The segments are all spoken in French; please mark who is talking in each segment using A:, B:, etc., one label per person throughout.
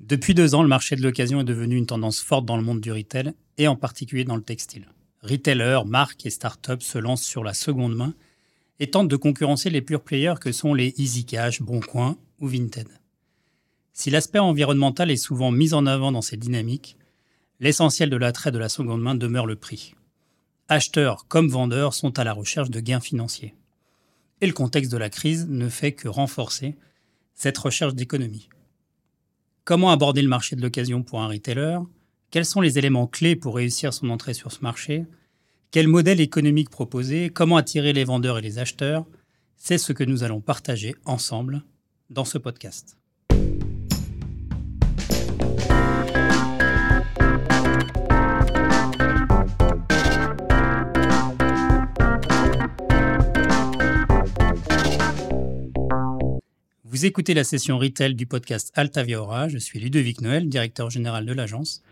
A: Depuis deux ans, le marché de l'occasion est devenu une tendance forte dans le monde du retail et en particulier dans le textile. Retailers, marques et startups se lancent sur la seconde main et tentent de concurrencer les pure players que sont les Easy Cash, Boncoin ou Vinted. Si l'aspect environnemental est souvent mis en avant dans ces dynamiques, l'essentiel de l'attrait de la seconde main demeure le prix. Acheteurs comme vendeurs sont à la recherche de gains financiers. Et le contexte de la crise ne fait que renforcer cette recherche d'économie. Comment aborder le marché de l'occasion pour un retailer? Quels sont les éléments clés pour réussir son entrée sur ce marché? Quel modèle économique proposer? Comment attirer les vendeurs et les acheteurs? C'est ce que nous allons partager ensemble dans ce podcast. Vous écoutez la session retail du podcast Altavia Aura. Je suis Ludovic Noël, directeur général de l'agence.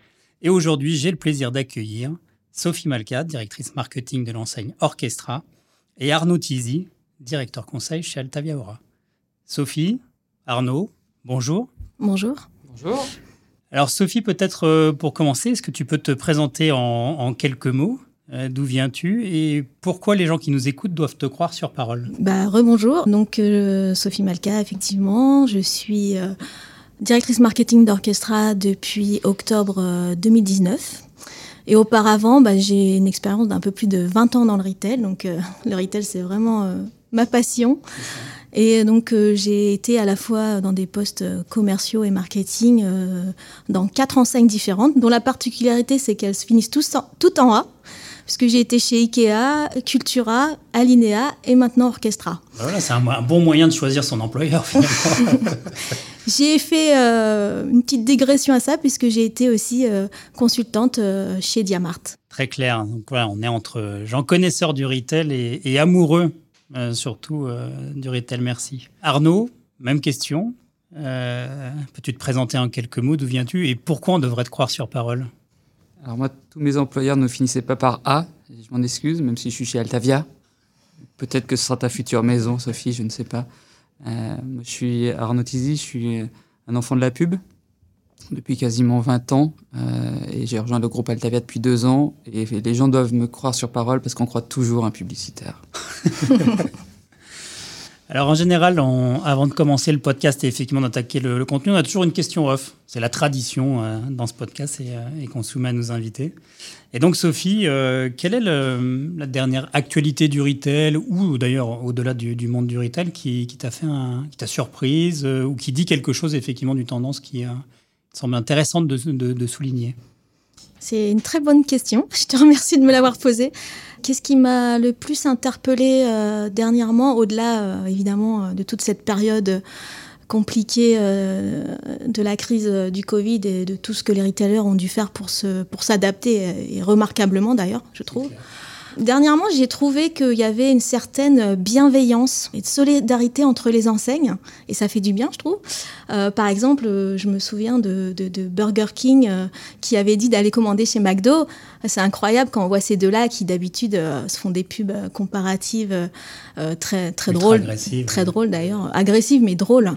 A: Et aujourd'hui, j'ai le plaisir d'accueillir Sophie Malka, directrice marketing de l'enseigne Orchestra, et Arnaud Tizi, directeur conseil chez Altavia Aura. Sophie, Arnaud, bonjour.
B: Bonjour.
C: Bonjour.
A: Alors Sophie, peut-être euh, pour commencer, est-ce que tu peux te présenter en quelques mots? D'où viens-tu et pourquoi les gens qui nous écoutent doivent te croire sur parole?
B: Bah, Rebonjour, donc euh, Sophie Malka, effectivement. Je suis euh, directrice marketing d'Orchestra depuis octobre 2019. Et auparavant, bah, j'ai une expérience d'un peu plus de 20 ans dans le retail. Donc le retail, c'est vraiment ma passion. Et donc j'ai été à la fois dans des postes commerciaux et marketing dans quatre enseignes différentes, dont la particularité c'est qu'elles se finissent tout en A puisque j'ai été chez Ikea, Cultura, Alinea et maintenant Orchestra.
A: Bah voilà, c'est un, bon moyen de choisir son employeur finalement.
B: j'ai fait euh, une petite dégression à ça puisque j'ai été aussi euh, consultante euh, chez Diamart.
A: Très clair. Donc voilà, on est entre gens connaisseurs du retail et, amoureux surtout du retail. Merci. Arnaud, même question. Peux-tu te présenter en quelques mots? D'où viens-tu? Et pourquoi on devrait te croire sur parole?
C: Alors moi, tous mes employeurs ne finissaient pas par A. Je m'en excuse, même si je suis chez Altavia. Peut-être que ce sera ta future maison, Sophie, je ne sais pas. Euh, je suis Arnaud Tizi, je suis un enfant de la pub depuis quasiment 20 ans euh, et j'ai rejoint le groupe Altavia depuis deux ans et les gens doivent me croire sur parole parce qu'on croit toujours un publicitaire.
A: Alors en général, avant de commencer le podcast et effectivement d'attaquer le, contenu, on a toujours une question off. C'est la tradition euh, dans ce podcast et, euh, qu'on soumet à nos invités. Et donc Sophie, euh, quelle est la dernière actualité du retail ou d'ailleurs au-delà du, monde du retail qui, t'a fait qui t'a surprise ou qui dit quelque chose effectivement d'une tendance qui semble intéressante de souligner?
B: C'est une très bonne question. Je te remercie de me l'avoir posée. Qu'est-ce qui m'a le plus interpellée euh, dernièrement, au-delà euh, évidemment euh, de toute cette période compliquée de la crise du Covid et de tout ce que les retailers ont dû faire pour s'adapter, pour et remarquablement d'ailleurs, je trouve. Dernièrement, j'ai trouvé qu'il y avait une certaine bienveillance et de solidarité entre les enseignes, et ça fait du bien, je trouve. Euh, par exemple, je me souviens de, Burger King euh, qui avait dit d'aller commander chez McDo. C'est incroyable quand on voit ces deux-là qui d'habitude euh, se font des pubs comparatives très très drôles, très drôles d'ailleurs, agressives mais drôles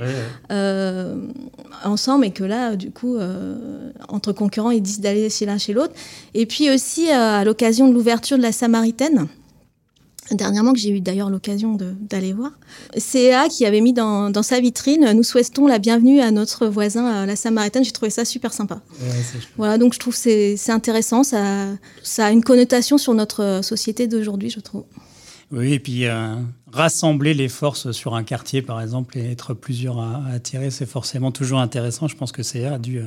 B: ensemble, et que là, du coup, entre concurrents, ils disent d'aller chez l'un chez l'autre. Et puis aussi à l'occasion de l'ouverture de la Samaritaine dernièrement que j'ai eu d'ailleurs l'occasion d'aller voir. CA qui avait mis dans, sa vitrine Nous souhaitons la bienvenue à notre voisin à la Samaritaine. J'ai trouvé ça super sympa. voilà, donc je trouve que c'est intéressant. Ça, ça a une connotation sur notre société d'aujourd'hui, je trouve.
A: Oui, et puis euh, rassembler les forces sur un quartier, par exemple, et être plusieurs à, attirer, c'est forcément toujours intéressant. Je pense que CA a dû euh,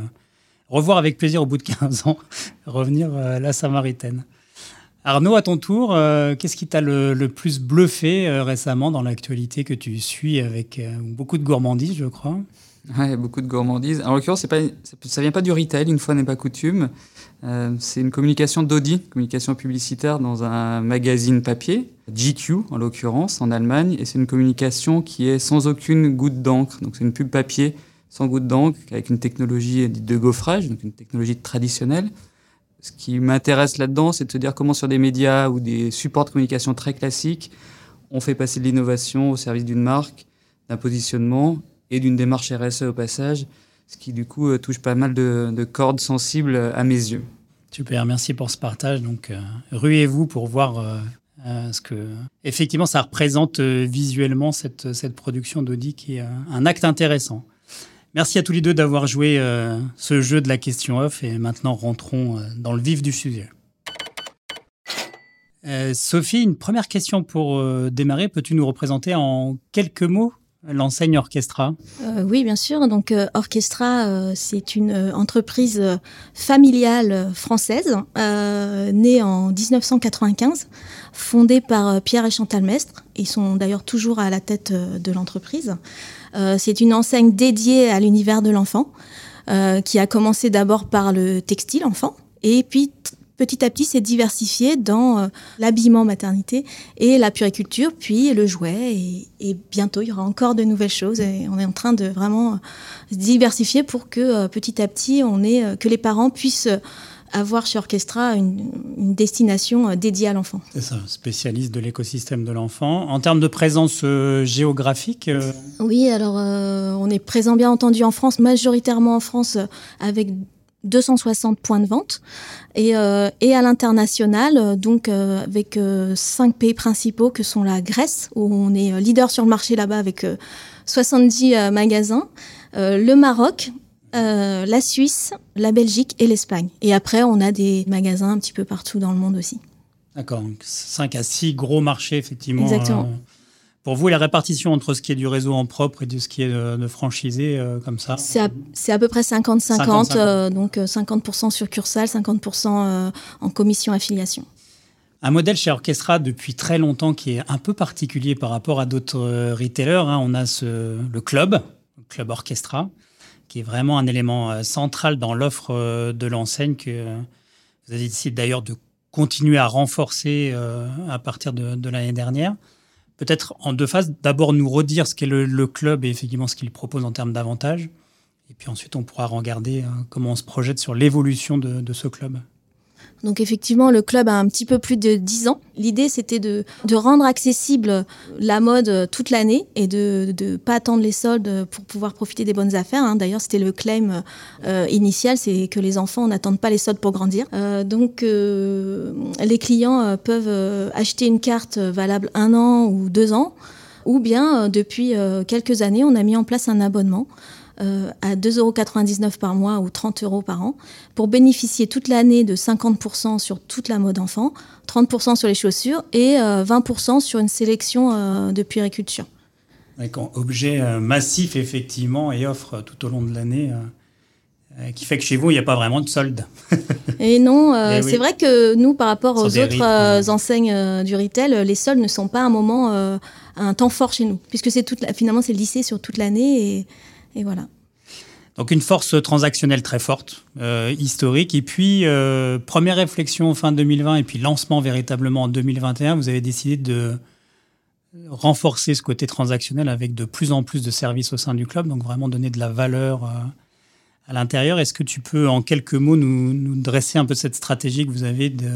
A: revoir avec plaisir au bout de 15 ans, revenir euh, à la Samaritaine. Arnaud, à ton tour, euh, qu'est-ce qui t'a le, plus bluffé euh, récemment dans l'actualité que tu suis avec euh, beaucoup de gourmandise, je crois?
C: Oui, beaucoup de gourmandise. En l'occurrence, ça ne vient pas du retail, une fois n'est pas coutume. c'est une communication d'Audi, communication publicitaire dans un magazine papier, GQ en l'occurrence, en Allemagne. Et c'est une communication qui est sans aucune goutte d'encre. Donc c'est une pub papier sans goutte d'encre, avec une technologie de gaufrage, donc une technologie traditionnelle. Ce qui m'intéresse là-dedans, c'est de se dire comment sur des médias ou des supports de communication très classiques, on fait passer de l'innovation au service d'une marque, d'un positionnement et d'une démarche RSE au passage. ce qui du coup touche pas mal de, cordes sensibles à mes yeux.
A: Super, merci pour ce partage. Donc, ruez-vous pour voir ce que effectivement ça représente visuellement cette, cette production d'Audi qui est un acte intéressant. Merci à tous les deux d'avoir joué ce jeu de la question off et maintenant rentrons dans le vif du sujet. Euh, Sophie, une première question pour euh, démarrer. Peux-tu nous représenter en quelques mots l'enseigne Orchestra?
B: Euh, Oui, bien sûr. Donc Orchestra, c'est une entreprise familiale française née en 1995, fondée par Pierre et Chantal Mestre. Ils sont d'ailleurs toujours à la tête de l'entreprise. C'est une enseigne dédiée à l'univers de l'enfant, qui a commencé d'abord par le textile enfant, et puis petit à petit s'est diversifié dans euh, l'habillement maternité et la puriculture, puis le jouet. Et, bientôt, il y aura encore de nouvelles choses. Et on est en train de vraiment se diversifier pour que euh, petit à petit, on euh, que les parents puissent avoir chez Orchestra une, destination dédiée à l'enfant.
A: C'est ça, spécialiste de l'écosystème de l'enfant. En termes de présence géographique
B: Oui, alors on est présent bien entendu en France, majoritairement en France, avec 260 points de vente et, euh, et à l'international, euh, donc euh, avec cinq pays principaux que sont la Grèce, où on est leader sur le marché là-bas avec 70 magasins, le Maroc, la Suisse, la Belgique et l'Espagne. Et après, on a des magasins un petit peu partout dans le monde aussi.
A: D'accord, 5 à 6 gros marchés, effectivement.
B: Exactement.
A: Pour vous, la répartition entre ce qui est du réseau en propre et de ce qui est de, franchisé, euh, comme ça
B: C'est à, peu près 50-50, euh, donc 50% euh, succursale, 50% en commission affiliation.
A: Un modèle chez Orchestra depuis très longtemps qui est un peu particulier par rapport à d'autres retailers. Hein. On a ce, le club, le club Orchestra, qui est vraiment un élément central dans l'offre de l'enseigne que vous avez décidé d'ailleurs de continuer à renforcer à partir de l'année dernière peut-être en deux phases. D'abord, nous redire ce qu'est le, club et effectivement ce qu'il propose en termes d'avantages. Et puis ensuite, on pourra regarder euh, comment on se projette sur l'évolution de, ce club.
B: Donc effectivement, le club a un petit peu plus de 10 ans. L'idée, c'était de, rendre accessible la mode toute l'année et de ne pas attendre les soldes pour pouvoir profiter des bonnes affaires. Hein. D'ailleurs, c'était le claim euh, initial, c'est que les enfants n'attendent pas les soldes pour grandir. Euh, donc euh, les clients peuvent acheter une carte valable un an ou deux ans, ou bien depuis quelques années, on a mis en place un abonnement euh, à 2,99 euros par mois ou 30 euros par an pour bénéficier toute l'année de 50% sur toute la mode enfant, 30% sur les chaussures et 20% euh, sur une sélection euh, de puériculture.
A: Un objet massif, effectivement, et offre tout au long de l'année qui fait que chez vous, il n'y a pas vraiment de solde.
B: et non, eh c'est vrai que nous, par rapport aux autres enseignes du retail, les soldes ne sont pas un moment, un temps fort chez nous, puisque c'est toute finalement c'est lissé sur toute l'année et et voilà.
A: Donc une force transactionnelle très forte, euh, historique. Et puis, euh, première réflexion fin 2020 et puis lancement véritablement en 2021, vous avez décidé de renforcer ce côté transactionnel avec de plus en plus de services au sein du club, donc vraiment donner de la valeur euh, à l'intérieur. Est-ce que tu peux en quelques mots nous, dresser un peu cette stratégie que vous avez de,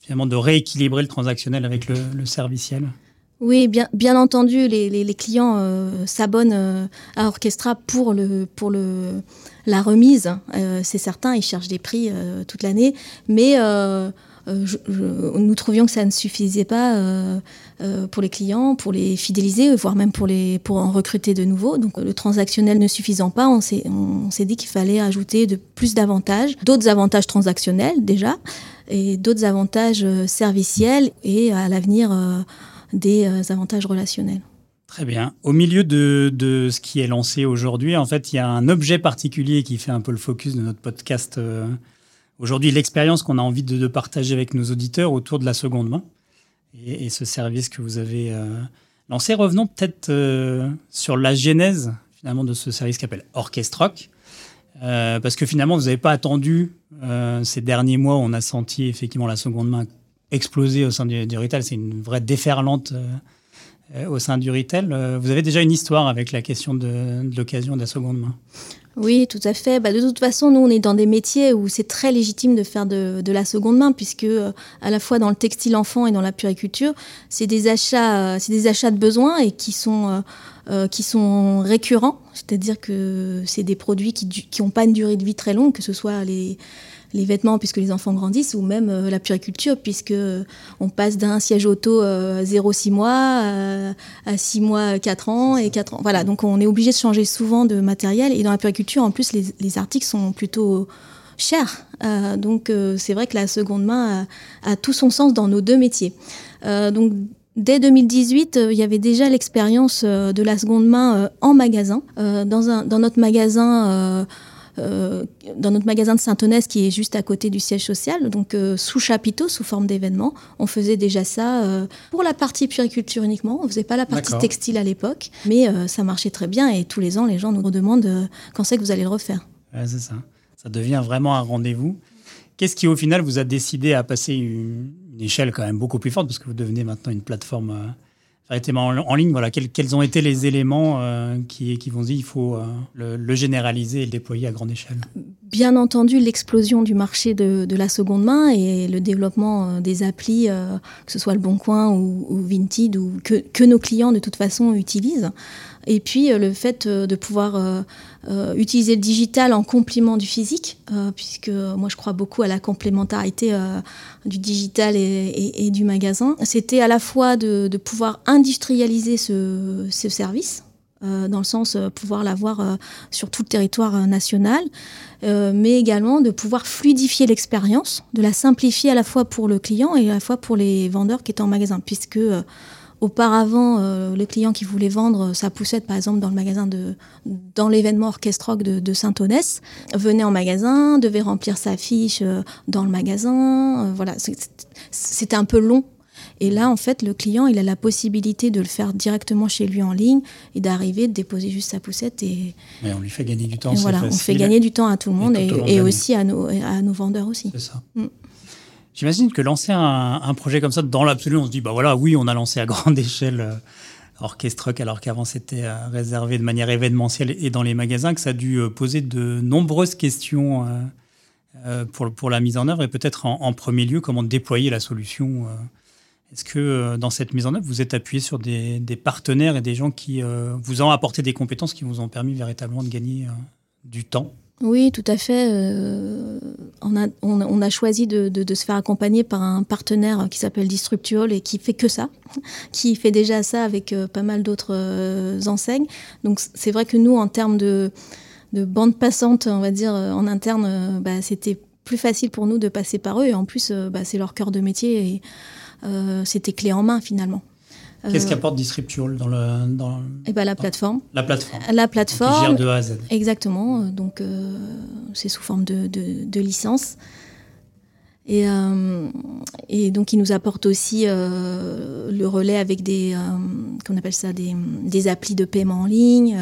A: finalement, de rééquilibrer le transactionnel avec le, le serviciel
B: oui, bien, bien entendu, les, les, clients euh, s'abonnent euh, à Orchestra pour, le, pour le, la remise, euh, c'est certain, ils cherchent des prix toute l'année, mais nous trouvions que ça ne suffisait pas pour les clients, pour les fidéliser, voire même pour, les, pour en recruter de nouveaux. Donc le transactionnel ne suffisant pas, on s'est, on s'est dit qu'il fallait ajouter de plus d'avantages, d'autres avantages transactionnels déjà, et d'autres avantages serviciels, et à l'avenir des euh, avantages relationnels.
A: Très bien. Au milieu de, ce qui est lancé aujourd'hui, en fait, il y a un objet particulier qui fait un peu le focus de notre podcast euh, aujourd'hui, l'expérience qu'on a envie de, partager avec nos auditeurs autour de la seconde main et, ce service que vous avez euh, lancé. Revenons peut-être sur la genèse finalement de ce service qui s'appelle Orchestrock. parce que finalement, vous n'avez pas attendu ces derniers mois où on a senti effectivement la seconde main exploser au sein du, retail. C'est une vraie déferlante euh, au sein du retail. Vous avez déjà une histoire avec la question de, l'occasion de la seconde main
B: oui, tout à fait. Bah, de toute façon, nous, on est dans des métiers où c'est très légitime de faire de, la seconde main, puisque euh, à la fois dans le textile enfant et dans la puriculture, c'est des achats, euh, c'est des achats de besoins et qui sont euh, qui sont récurrents. C'est-à-dire que c'est des produits qui n'ont pas une durée de vie très longue, que ce soit les les vêtements puisque les enfants grandissent ou même euh, la puriculture puisque euh, on passe d'un siège auto 0-6 euh, mois à 6 mois 4 ans et 4 ans. Voilà, donc on est obligé de changer souvent de matériel et dans la puriculture en plus les, articles sont plutôt chers. donc c'est vrai que la seconde main a, tout son sens dans nos deux métiers. donc Dès 2018, il y avait déjà l'expérience de la seconde main en magasin. dans, un, dans notre magasin, dans notre magasin de Saint-Onès qui est juste à côté du siège social, donc euh, sous chapiteau, sous forme d'événement. On faisait déjà ça euh, pour la partie puriculture uniquement. On faisait pas la partie textile à l'époque, mais ça marchait très bien et tous les ans, les gens nous demandent quand c'est que vous allez le refaire.
A: c'est ça. Ça devient vraiment un rendez-vous. Qu'est-ce qui, au final, vous a décidé à passer une, échelle quand même beaucoup plus forte parce que vous devenez maintenant une plateforme en, ligne, voilà, quels, ont été les éléments euh, qui, qui vont dire il faut euh, le, généraliser et le déployer à grande échelle?
B: Bien entendu, l'explosion du marché de, la seconde main et le développement euh, des applis, que ce soit le Bon Coin ou, Vinted, ou que, nos clients de toute façon utilisent. Et puis le fait de pouvoir utiliser le digital en complément du physique, puisque moi je crois beaucoup à la complémentarité du digital et, du magasin. C'était à la fois de, pouvoir industrialiser ce, ce service, euh, dans le sens euh, pouvoir l'avoir euh, sur tout le territoire national, mais également de pouvoir fluidifier l'expérience, de la simplifier à la fois pour le client et à la fois pour les vendeurs qui étaient en magasin, puisque auparavant, le client qui voulait vendre sa poussette, par exemple, dans le magasin de, dans l'événement Orchestre Rock de, de Saint-Onès, venait en magasin, devait remplir sa fiche dans le magasin. voilà, c'était un peu long et là, en fait, le client, il a la possibilité de le faire directement chez lui en ligne et d'arriver, de déposer juste sa poussette. Et,
A: on lui fait gagner du temps.
B: voilà, on fait gagner du temps à tout le monde et, aussi à nos, à nos vendeurs aussi.
A: C'est ça. Mm. J'imagine que lancer un, projet comme ça, dans l'absolu, on se dit, bah voilà, oui, on a lancé à grande échelle euh, Orchestre alors qu'avant c'était euh, réservé de manière événementielle et dans les magasins, que ça a dû euh, poser de nombreuses questions pour, pour la mise en œuvre et peut-être en, premier lieu comment déployer la solution est-ce que euh, dans cette mise en œuvre, vous êtes appuyé sur des, partenaires et des gens qui euh, vous ont apporté des compétences qui vous ont permis véritablement de gagner euh, du temps?
B: Oui, tout à fait. on, a, choisi de, se faire accompagner par un partenaire qui s'appelle Distructual et qui fait que ça, qui fait déjà ça avec pas mal d'autres enseignes. Donc c'est vrai que nous, en termes de, bande passante, on va dire en interne, bah, c'était plus facile pour nous de passer par eux. Et en plus, bah, c'est leur cœur de métier. Et, euh, c'était clé en main finalement.
A: Qu'est-ce euh, qu'apporte Disruptual dans le dans,
B: eh ben, la plateforme.
A: La plateforme.
B: La plateforme.
A: gère de A à Z.
B: Exactement. Donc euh, c'est sous forme de, de, licence. Et, et, donc, il nous apporte aussi le relais avec des, qu'on appelle ça, des, des, applis de paiement en ligne,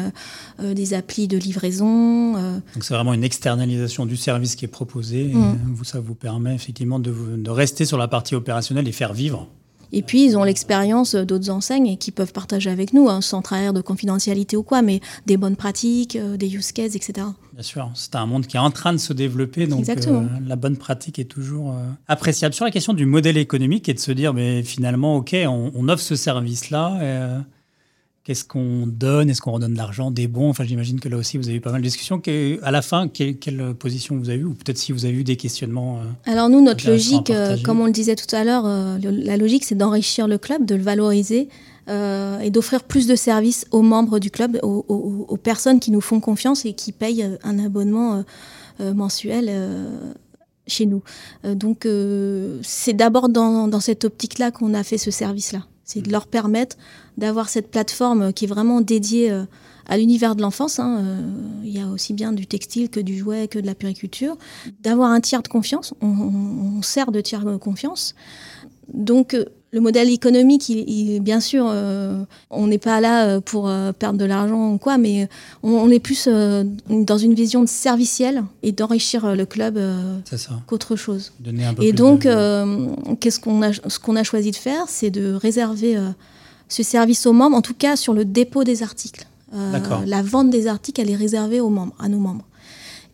B: des applis de livraison.
A: Donc, c'est vraiment une externalisation du service qui est proposé. Mm. vous, ça vous permet effectivement de, de, rester sur la partie opérationnelle et faire vivre
B: et puis, ils ont l'expérience d'autres enseignes et qui peuvent partager avec nous, hein, sans trahir de confidentialité ou quoi, mais des bonnes pratiques, euh, des use cases, etc.
A: Bien sûr, c'est un monde qui est en train de se développer, donc euh, la bonne pratique est toujours euh, appréciable. Sur la question du modèle économique et de se dire, mais finalement, OK, on, on offre ce service-là Qu'est-ce qu'on donne? Est-ce qu'on redonne de l'argent, des bons? Enfin, j'imagine que là aussi, vous avez eu pas mal de discussions. À la fin, quelle, position vous avez eu Ou peut-être si vous avez eu des questionnements
B: euh, Alors nous, notre logique, euh, comme on le disait tout à l'heure, euh, la logique, c'est d'enrichir le club, de le valoriser et d'offrir plus de services aux membres du club, aux, personnes qui nous font confiance et qui payent un abonnement mensuel chez nous. donc c'est d'abord dans, dans cette optique-là qu'on a fait ce service-là. C'est de leur permettre d'avoir cette plateforme qui est vraiment dédiée euh, à l'univers de l'enfance. Hein. Euh, il y a aussi bien du textile que du jouet, que de la périculture. D'avoir un tiers de confiance. On, sert de tiers de confiance. Donc, euh, le modèle économique, il, bien sûr, on n'est pas là pour perdre de l'argent ou quoi, mais on, est plus dans une vision de servicielle et d'enrichir le club qu'autre chose. et donc, qu'est-ce qu'on a, ce qu'on a choisi de faire, c'est de réserver ce service aux membres, en tout cas sur le dépôt des articles. la vente des articles, elle est réservée aux membres, à nos membres.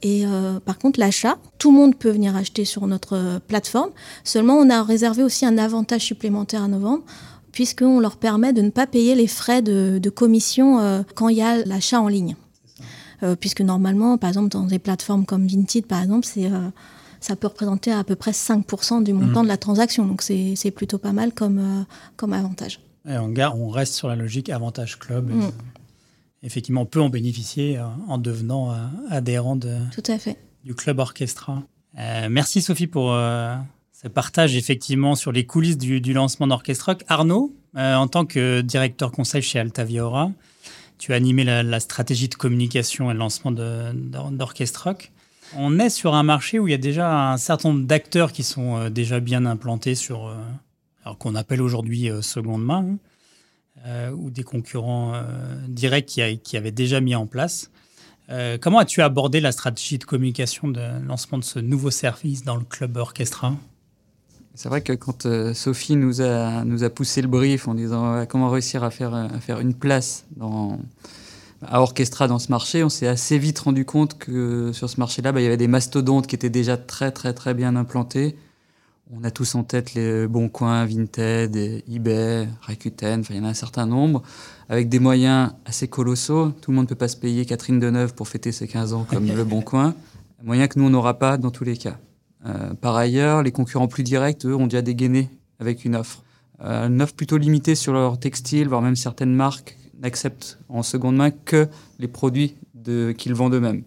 B: Et par contre, l'achat, tout le monde peut venir acheter sur notre plateforme. Seulement, on a réservé aussi un avantage supplémentaire à novembre puisqu'on leur permet de ne pas payer les frais de, commission euh, quand il y a l'achat en ligne. Euh, puisque normalement, par exemple, dans des plateformes comme Vinted, par exemple, c'est, euh, ça peut représenter à peu près 5% du montant mmh. de la transaction. Donc c'est, plutôt pas mal comme, comme avantage.
A: Et on, on, reste sur la logique avantage club. Mmh. Effectivement, on peut en bénéficier en devenant adhérent de,
B: Tout à fait.
A: du club orchestra. merci Sophie pour ce partage effectivement sur les coulisses du, lancement d'Orchestre Rock. Arnaud, euh, en tant que directeur conseil chez Altaviora, tu as animé la, stratégie de communication et le lancement d'Orchestre Rock. On est sur un marché où il y a déjà un certain nombre d'acteurs qui sont euh, déjà bien implantés sur, euh, alors qu'on appelle aujourd'hui seconde main, hein, ou des concurrents directs qui, avaient déjà mis en place. comment as-tu abordé la stratégie de communication de lancement de ce nouveau service dans le club orchestra?
C: C'est vrai que quand euh, Sophie nous a, poussé le brief en disant comment réussir à faire, une place à Orchestra dans ce marché, on s'est assez vite rendu compte que sur ce marché-là, bah, il y avait des mastodontes qui étaient déjà très très très bien implantés. On a tous en tête les Bons Coins, Vinted, eBay, Rakuten, enfin il y en a un certain nombre, avec des moyens assez colossaux. Tout le monde ne peut pas se payer Catherine Deneuve pour fêter ses 15 ans comme le Bon Coin. Moyen que nous, on n'aura pas dans tous les cas. Euh, par ailleurs, les concurrents plus directs, eux, ont déjà dégainé avec une offre. Euh, une offre plutôt limitée sur leur textile, voire même certaines marques n'acceptent en seconde main que les produits qu'ils vendent eux-mêmes.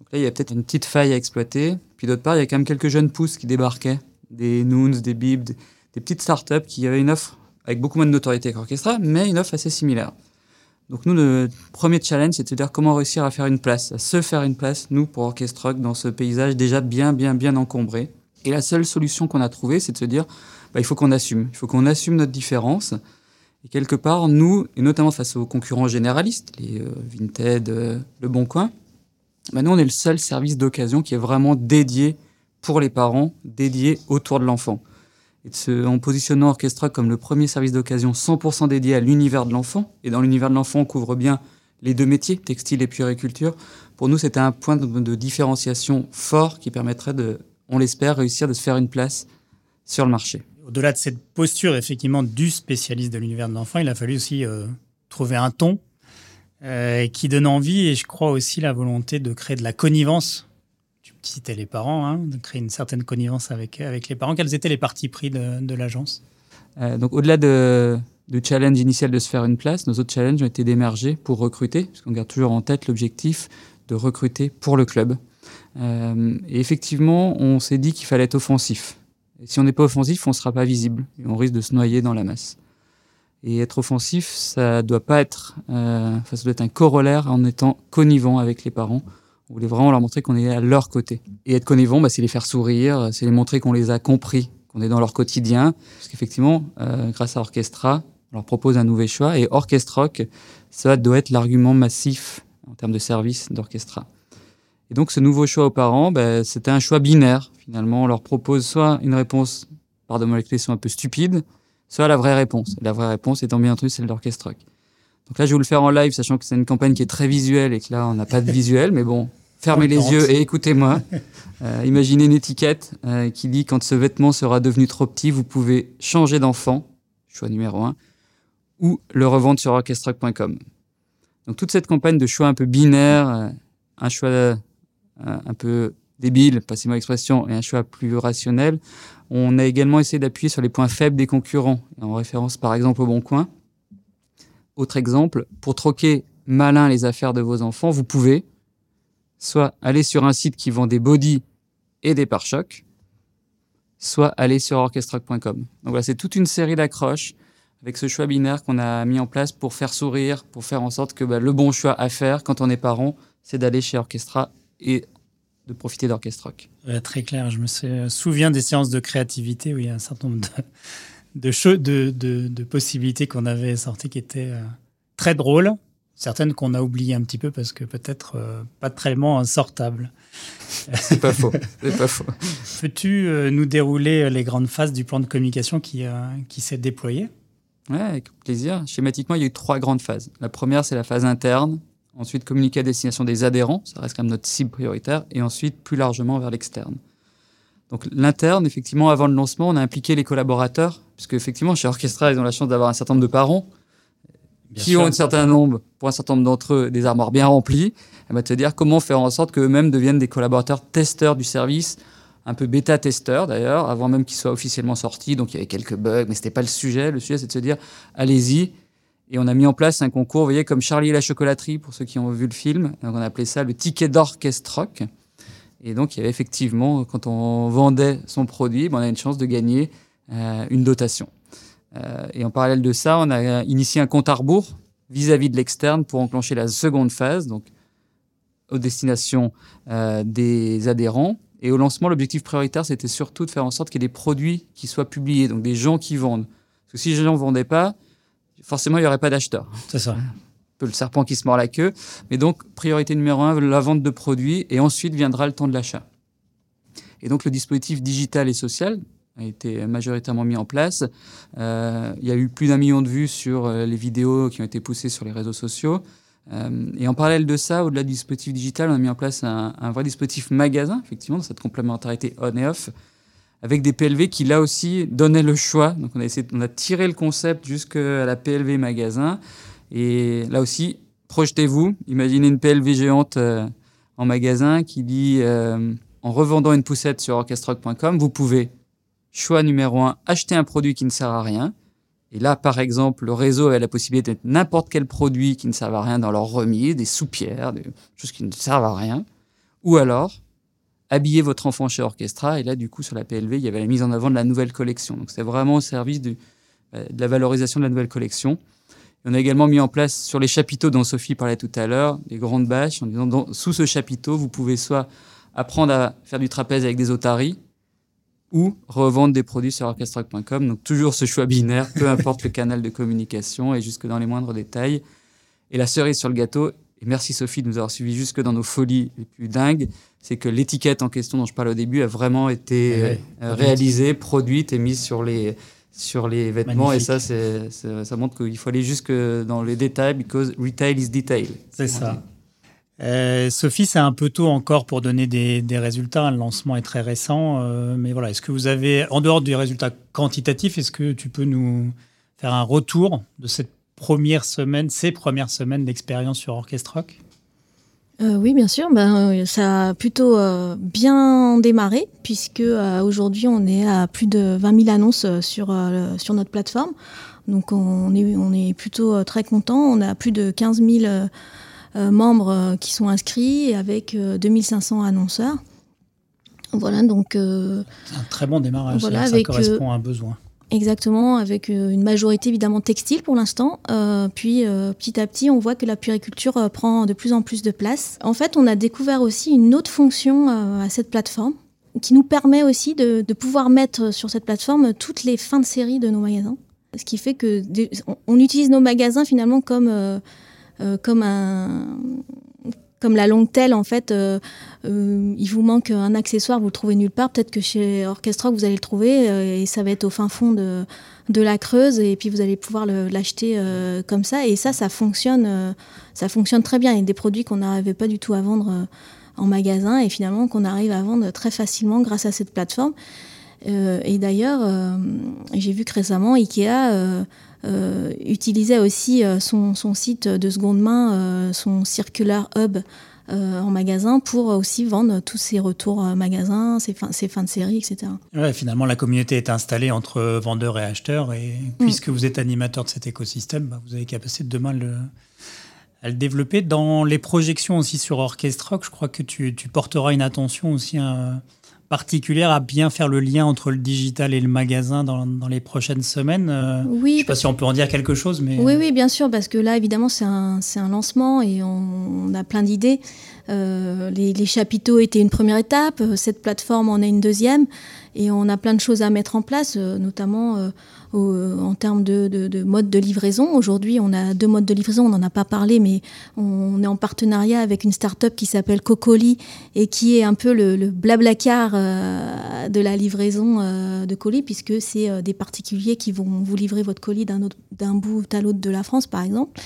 C: Donc là, il y a peut-être une petite faille à exploiter. Puis d'autre part, il y a quand même quelques jeunes pousses qui débarquaient, des Noons, des Bib, des, des petites startups qui avaient une offre avec beaucoup moins de notoriété qu'Orchestra, mais une offre assez similaire. Donc nous, le premier challenge, c'est de dire comment réussir à faire une place, à se faire une place, nous, pour Orchestre Rock, dans ce paysage déjà bien, bien, bien encombré. Et la seule solution qu'on a trouvée, c'est de se dire, bah, il faut qu'on assume, il faut qu'on assume notre différence. Et quelque part, nous, et notamment face aux concurrents généralistes, les euh, Vinted, euh, Le Bon Coin, bah, nous, on est le seul service d'occasion qui est vraiment dédié pour les parents, dédié autour de l'enfant en positionnant Orchestra comme le premier service d'occasion 100% dédié à l'univers de l'enfant. Et dans l'univers de l'enfant, on couvre bien les deux métiers, textile et puériculture. Pour nous, c'était un point de, différenciation fort qui permettrait de, on l'espère, réussir de se faire une place sur le marché.
A: Au-delà de cette posture, effectivement, du spécialiste de l'univers de l'enfant, il a fallu aussi euh, trouver un ton euh, qui donne envie et je crois aussi la volonté de créer de la connivence citais les parents, hein, de créer une certaine connivence avec, avec les parents. Quels étaient les partis pris de, l'agence?
C: Euh, Donc, au-delà de, du challenge initial de se faire une place, nos autres challenges ont été d'émerger pour recruter, puisqu'on garde toujours en tête l'objectif de recruter pour le club. Euh, et effectivement, on s'est dit qu'il fallait être offensif. Si on n'est pas offensif, on ne sera pas visible et on risque de se noyer dans la masse. Et être offensif, ça doit pas être, euh, ça doit être un corollaire en étant connivant avec les parents on voulait vraiment leur montrer qu'on est à leur côté. Et être connivant, bah, c'est les faire sourire, c'est les montrer qu'on les a compris, qu'on est dans leur quotidien. Parce qu'effectivement, euh, grâce à Orchestra, on leur propose un nouvel choix. Et Orchestra Rock, ça doit être l'argument massif en termes de service d'Orchestra. Et donc, ce nouveau choix aux parents, bah, c'était un choix binaire. Finalement, on leur propose soit une réponse, pardon-moi l'expression un peu stupide, soit la vraie réponse. Et la vraie réponse étant bien entendu celle d'Orchestra Rock. Donc là, je vais vous le faire en live, sachant que c'est une campagne qui est très visuelle et que là, on n'a pas de visuel, mais bon, Fermez les yeux et écoutez-moi. Euh, imaginez une étiquette euh, qui dit quand ce vêtement sera devenu trop petit, vous pouvez changer d'enfant, choix numéro un, ou le revendre sur orchestruck.com. Donc toute cette campagne de choix un peu binaire, euh, un choix un peu débile, passez-moi l'expression, et un choix plus rationnel, on a également essayé d'appuyer sur les points faibles des concurrents, en référence par exemple au Bon Coin. Autre exemple, pour troquer malin les affaires de vos enfants, vous pouvez, soit aller sur un site qui vend des bodies et des pare-chocs, soit aller sur orchestrock.com. Donc voilà, c'est toute une série d'accroches avec ce choix binaire qu'on a mis en place pour faire sourire, pour faire en sorte que bah, le bon choix à faire quand on est parent, c'est d'aller chez Orchestra et de profiter d'Orchestrock.
A: très clair, je me souviens des séances de créativité où il y a un certain nombre de, de, de, de possibilités qu'on avait sorties qui étaient euh, très drôles, certaines qu'on a oubliées un petit peu parce que peut-être euh, pas tellement sortables.
C: C'est pas faux. C'est pas faux.
A: Peux-tu euh, nous dérouler euh, les grandes phases du plan de communication qui, qui s'est déployé?
C: Ouais, avec plaisir. Schématiquement, il y a eu trois grandes phases. La première, c'est la phase interne. Ensuite, communiquer à destination des adhérents, ça reste quand même notre cible prioritaire. Et ensuite, plus largement, vers l'externe. Donc l'interne, effectivement, avant le lancement, on a impliqué les collaborateurs, puisque effectivement, chez Orchestra, ils ont la chance d'avoir un certain nombre de parents qui ont un certain nombre, pour un certain nombre d'entre eux, des armoires bien remplies. Elle va te dire comment faire en sorte qu'eux-mêmes deviennent des collaborateurs testeurs du service, un peu bêta-testeurs d'ailleurs, avant même qu'ils soient officiellement sortis. Donc il y avait quelques bugs, mais c'était pas le sujet. Le sujet, c'est de se dire, allez-y. Et on a mis en place un concours, vous voyez, comme Charlie et la chocolaterie, pour ceux qui ont vu le film. Donc on a appelé ça le ticket d'orchestre rock. Et donc, il y avait effectivement, quand on vendait son produit, ben, on a une chance de gagner euh, une dotation. Euh, et en parallèle de ça, on a initié un compte à rebours vis-à-vis de l'externe pour enclencher la seconde phase, donc aux destinations euh, des adhérents. Et au lancement, l'objectif prioritaire, c'était surtout de faire en sorte qu'il y ait des produits qui soient publiés, donc des gens qui vendent. Parce que si les gens ne vendaient pas, forcément, il n'y aurait pas d'acheteurs.
A: C'est ça
C: peu le serpent qui se mord la queue. Mais donc, priorité numéro un, la vente de produits, et ensuite viendra le temps de l'achat. Et donc, le dispositif digital et social a été majoritairement mis en place. Euh, il y a eu plus d'un million de vues sur euh, les vidéos qui ont été poussées sur les réseaux sociaux. Euh, et en parallèle de ça, au-delà du dispositif digital, on a mis en place un, vrai dispositif magasin, effectivement, dans cette complémentarité on et off, avec des PLV qui, là aussi, donnaient le choix. Donc, on a, essayé, on a tiré le concept jusqu'à la PLV magasin et là aussi, projetez-vous, imaginez une PLV géante en magasin qui dit en revendant une poussette sur orchestrock.com, vous pouvez, choix numéro un, acheter un produit qui ne sert à rien. Et là, par exemple, le réseau a la possibilité d'être n'importe quel produit qui ne sert à rien dans leur remise, des soupières, des choses qui ne servent à rien. Ou alors, habiller votre enfant chez Orchestra. Et là, du coup, sur la PLV, il y avait la mise en avant de la nouvelle collection. Donc, c'est vraiment au service euh, de la valorisation de la nouvelle collection on a également mis en place sur les chapiteaux dont Sophie parlait tout à l'heure, des grandes bâches, en disant sous ce chapiteau, vous pouvez soit apprendre à faire du trapèze avec des otaries, ou revendre des produits sur orchestrock.com. Donc toujours ce choix binaire, peu importe le canal de communication et jusque dans les moindres détails. Et la cerise sur le gâteau, et merci Sophie de nous avoir suivis jusque dans nos folies les plus dingues, c'est que l'étiquette en question dont je parle au début a vraiment été eh euh, réalisée, produite et mise sur les, sur les vêtements. Et ça, c'est, ça montre qu'il faut aller jusque dans les détails, because retail is detail.
A: C'est ça. Euh, Sophie, c'est un peu tôt encore pour donner des, résultats. Le lancement est très récent. Euh, mais voilà, est-ce que vous avez, en dehors des résultats quantitatifs, est-ce que tu peux nous faire un retour de cette première semaine, ces premières semaines d'expérience sur Orchestre Rock?
B: Euh, oui, bien sûr. Ben, euh, ça a plutôt bien démarré, puisque aujourd'hui, on est à plus de 20 000 annonces sur, sur notre plateforme. Donc, on est, on est plutôt très content. On a plus de 15 000 membres qui sont inscrits, avec 2500 annonceurs. Voilà, donc. C'est
A: un très bon démarrage. ça correspond à un besoin.
B: Exactement, avec euh, une majorité évidemment textile pour l'instant. Euh, puis euh, petit à petit, on voit que la puriculture prend de plus en plus de place. En fait, on a découvert aussi une autre fonction à cette plateforme qui nous permet aussi de, pouvoir mettre sur cette plateforme toutes les fins de série de nos magasins. Ce qui fait que on utilise nos magasins finalement comme comme un comme la longue telle, en fait, euh, euh, il vous manque un accessoire, vous le trouvez nulle part. Peut-être que chez Orchestra, vous allez le trouver euh, et ça va être au fin fond de, de la Creuse et puis vous allez pouvoir l'acheter comme ça. Et ça, ça fonctionne, ça fonctionne très bien. Il y a des produits qu'on n'arrivait pas du tout à vendre en magasin et finalement qu'on arrive à vendre très facilement grâce à cette plateforme. et d'ailleurs, j'ai vu que récemment, Ikea euh, utilisait aussi euh, son, site de seconde main, euh, son Circular Hub en magasin pour aussi vendre tous ses retours magasins, ses fins, ses fins de série, etc.
A: Ouais, finalement, la communauté est installée entre vendeurs et acheteurs et mm. puisque vous êtes animateur de cet écosystème, bah, vous avez capacité de demain le, à le développer. Dans les projections aussi sur Orchestra, je crois que tu, tu porteras une attention aussi à particulière à bien faire le lien entre le digital et le magasin dans, dans les prochaines semaines euh,
B: Oui.
A: Je ne sais pas si on peut en dire quelque chose, mais...
B: Oui, oui, bien sûr, parce que là, évidemment, c'est un, un, lancement et on, a plein d'idées. Euh, les, les, chapiteaux étaient une première étape, cette plateforme en est une deuxième, et on a plein de choses à mettre en place, euh, notamment en termes de, de, mode de livraison. Aujourd'hui, on a deux modes de livraison, on n'en a pas parlé, mais on est en partenariat avec une start-up qui s'appelle Cocoli et qui est un peu le, le blablacar de la livraison de colis, puisque c'est des particuliers qui vont vous livrer votre colis d'un bout à l'autre de la France, par exemple.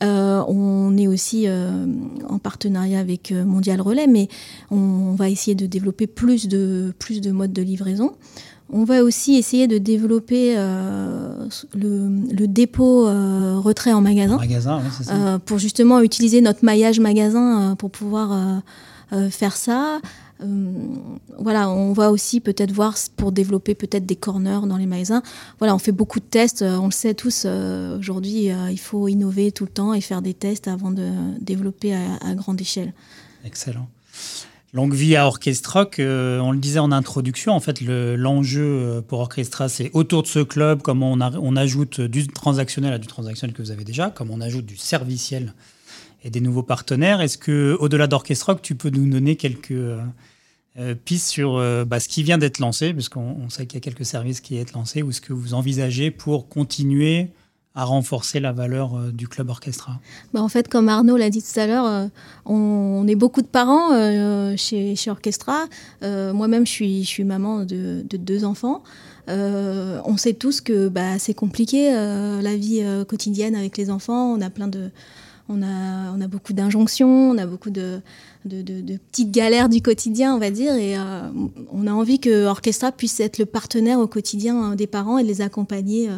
B: On est aussi en partenariat avec Mondial Relais, mais on, va essayer de développer plus de, plus de modes de livraison. On va aussi essayer de développer euh, le, dépôt euh, retrait en magasin, euh, pour justement utiliser notre maillage magasin pour pouvoir faire ça. Voilà, on va aussi peut-être voir pour développer peut-être des corners dans les magasins. Voilà, on fait beaucoup de tests. On le sait tous. Aujourd'hui, il faut innover tout le temps et faire des tests avant de développer à grande échelle.
A: Excellent. Longue vie à Orchestra, on le disait en introduction, en fait, l'enjeu euh, pour Orchestra, c'est autour de ce club, comment on, ajoute du transactionnel à du transactionnel que vous avez déjà, comment on ajoute du serviciel et des nouveaux partenaires. Est-ce que, au-delà d'Orchestra, tu peux nous donner quelques euh, euh, pistes sur bah, ce qui vient d'être lancé, puisqu'on sait qu'il y a quelques services qui sont lancés, ou ce que vous envisagez pour continuer à renforcer la valeur euh, du club orchestra?
B: Bah En fait, comme Arnaud l'a dit tout à l'heure, euh, on, est beaucoup de parents euh, chez, Orchestra. Moi-même, je suis, je suis maman de, deux enfants. on sait tous que bah, c'est compliqué la vie quotidienne avec les enfants. On a plein de, on a, beaucoup d'injonctions, on a beaucoup de, petites galères du quotidien, on va dire, et on a envie que Orchestra puisse être le partenaire au quotidien des parents et les accompagner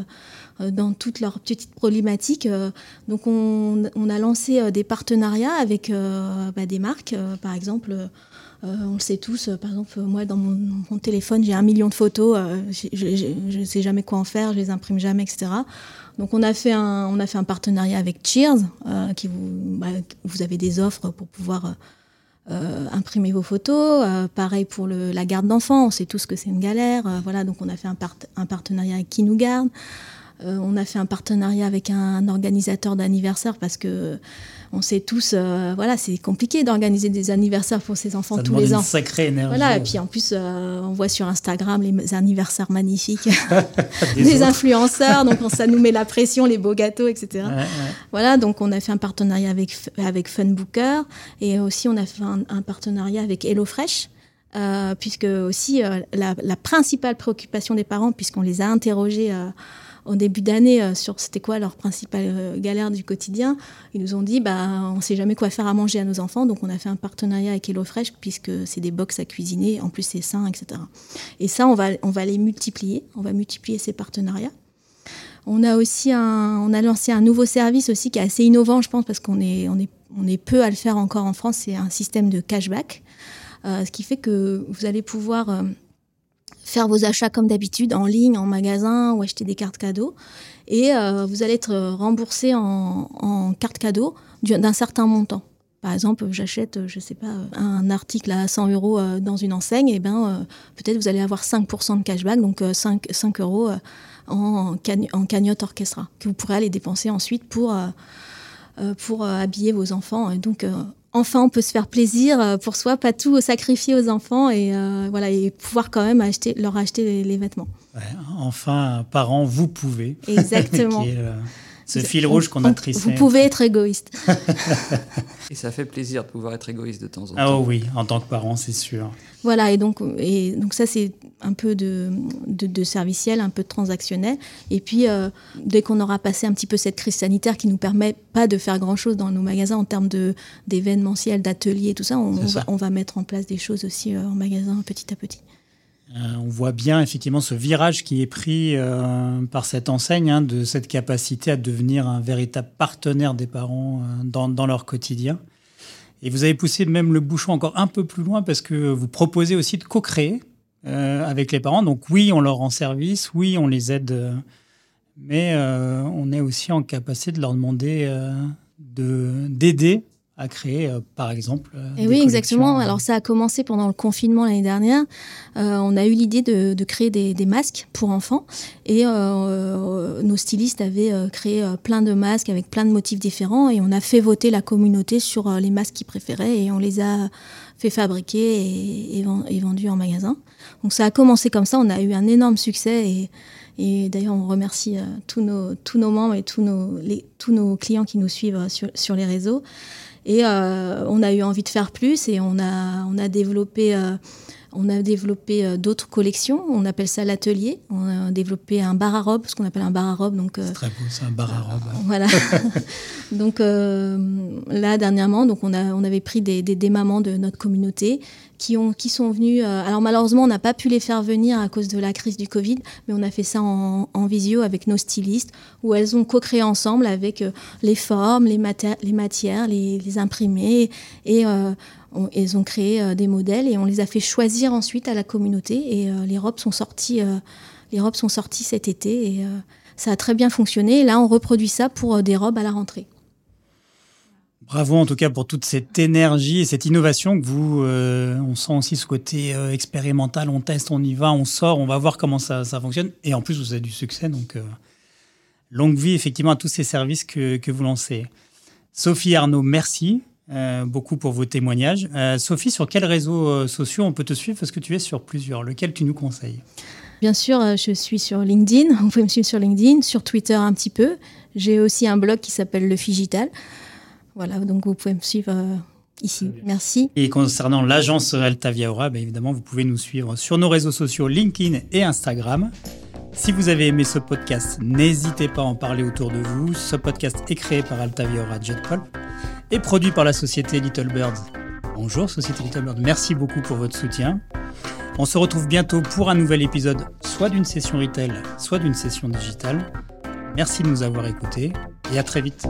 B: euh, dans toutes leurs petites problématiques. Euh, donc on, a lancé euh, des partenariats avec bah, des marques, par exemple. On le sait tous, par exemple, moi dans mon, téléphone, j'ai un million de photos, je ne sais jamais quoi en faire, je les imprime jamais, etc. Donc on a fait un, on a fait un partenariat avec Cheers, qui vous, bah, vous avez des offres pour pouvoir imprimer vos photos. pareil pour le, la garde d'enfants, on sait tous que c'est une galère. voilà, donc on a fait un, un partenariat avec Qui nous garde. Euh, on a fait un partenariat avec un organisateur d'anniversaire parce que on sait tous, euh, voilà, c'est compliqué d'organiser des anniversaires pour ses enfants tous les ans. Une
A: sacrée énergie.
B: Voilà, et puis en plus, euh, on voit sur Instagram les anniversaires magnifiques des, influenceurs, donc ça nous met la pression, les beaux gâteaux, etc. Voilà, donc on a fait un partenariat avec avec Funbooker et aussi on a fait un, partenariat avec HelloFresh. puisque aussi la, la, principale préoccupation des parents, puisqu'on les a interrogés au début d'année euh, sur c'était quoi leur principale euh, galère du quotidien. Ils nous ont dit bah on ne sait jamais quoi faire à manger à nos enfants, donc on a fait un partenariat avec HelloFresh puisque c'est des box à cuisiner, en plus c'est sain, etc. Et ça on va on va les multiplier, on va multiplier ces partenariats. On a aussi on a lancé un nouveau service aussi qui est assez innovant, je pense, parce qu'on est, on est, on est peu à le faire encore en France. C'est un système de cashback, euh, ce qui fait que vous allez pouvoir faire vos achats comme d'habitude en ligne, en magasin ou acheter des cartes cadeaux. Et euh, vous allez être remboursé en, en carte cadeau d'un certain montant. Par exemple, j'achète, je sais pas, un article à 100 euros euh, dans une enseigne, et ben euh, peut-être vous allez avoir 5% de cashback, donc 5, 5 euros en, en, cagnotte orchestra, que vous pourrez aller dépenser ensuite pour, pour habiller vos enfants. Et donc, enfin on peut se faire plaisir euh, pour soi, pas tout sacrifier aux enfants et euh, voilà et pouvoir quand même acheter, leur acheter les, vêtements.
A: enfin, parents, vous pouvez.
B: Exactement.
A: ce fil rouge qu'on a trissé.
B: Vous pouvez être égoïste.
C: et ça fait plaisir de pouvoir être égoïste de temps en
A: ah
C: temps.
A: Ah oui, en tant que parent, c'est sûr.
B: Voilà, et donc, et donc ça, c'est un peu de, de, serviciel, un peu de transactionnel. Et puis, euh, dès qu'on aura passé un petit peu cette crise sanitaire qui nous permet pas de faire grand-chose dans nos magasins en termes d'événementiel, d'ateliers, tout ça on, Va, on va mettre en place des choses aussi euh, en magasin petit à petit.
A: Euh, on voit bien effectivement ce virage qui est pris euh, par cette enseigne, hein, de cette capacité à devenir un véritable partenaire des parents euh, dans, leur quotidien. Et vous avez poussé même le bouchon encore un peu plus loin parce que vous proposez aussi de co-créer avec les parents. Donc oui, on leur rend service, oui, on les aide, mais on est aussi en capacité de leur demander d'aider à créer, euh, par exemple.
B: Euh, Et oui, exactement. Alors ça a commencé pendant le confinement l'année dernière. Euh, on a eu l'idée de, créer des, masques pour enfants et nos stylistes avaient créé plein de masques avec plein de motifs différents et on a fait voter la communauté sur les masques qu'ils préféraient et on les a fait fabriquer et, et, vendus en magasin. Donc ça a commencé comme ça. On a eu un énorme succès et et d'ailleurs, on remercie tous, nos, tous nos membres et tous nos, les, tous nos clients qui nous suivent sur, sur les réseaux. Et euh, on a eu envie de faire plus et on a, on a développé euh, On a développé euh, d'autres collections, on appelle ça l'atelier. On a développé un bar à robe, ce qu'on appelle un bar à robe.
A: Donc, c'est très beau, c'est un bar à robe.
B: Voilà. donc là, dernièrement, donc on, a, on avait pris des, des, mamans de notre communauté qui, ont, qui sont venues. alors malheureusement, on n'a pas pu les faire venir à cause de la crise du Covid, mais on a fait ça en, en visio avec nos stylistes, où elles ont co-créé ensemble avec les formes, les, les matières, les, les imprimés et ils ont créé euh, des modèles et on les a fait choisir ensuite à la communauté. Et euh, les robes sont sorties, euh, les robes sont sorties cet été et ça a très bien fonctionné. Là, on reproduit ça pour des robes à la rentrée.
A: Bravo en tout cas pour toute cette énergie et cette innovation que vous, on sent aussi ce côté expérimental, on teste, on y va, on sort, on va voir comment ça, fonctionne. Et en plus, vous avez du succès, donc longue vie effectivement à tous ces services que, que vous lancez. Sophie Arnaud, merci. Euh, beaucoup pour vos témoignages. Euh, Sophie, sur quels réseaux euh, sociaux on peut te suivre? Parce que tu es sur plusieurs. Lequel tu nous conseilles?
B: Bien sûr, je suis sur LinkedIn. Vous pouvez me suivre sur LinkedIn, sur Twitter un petit peu. J'ai aussi un blog qui s'appelle Le Figital. Voilà, donc vous pouvez me suivre ici. Merci.
A: Et concernant l'agence Altavia Aura, bah, évidemment, vous pouvez nous suivre sur nos réseaux sociaux LinkedIn et Instagram. Si vous avez aimé ce podcast, n'hésitez pas à en parler autour de vous. Ce podcast est créé par Altavia Aura et produit par la société Little Birds. Bonjour Société Little Birds, merci beaucoup pour votre soutien. On se retrouve bientôt pour un nouvel épisode, soit d'une session retail, soit d'une session digitale. Merci de nous avoir écoutés et à très vite.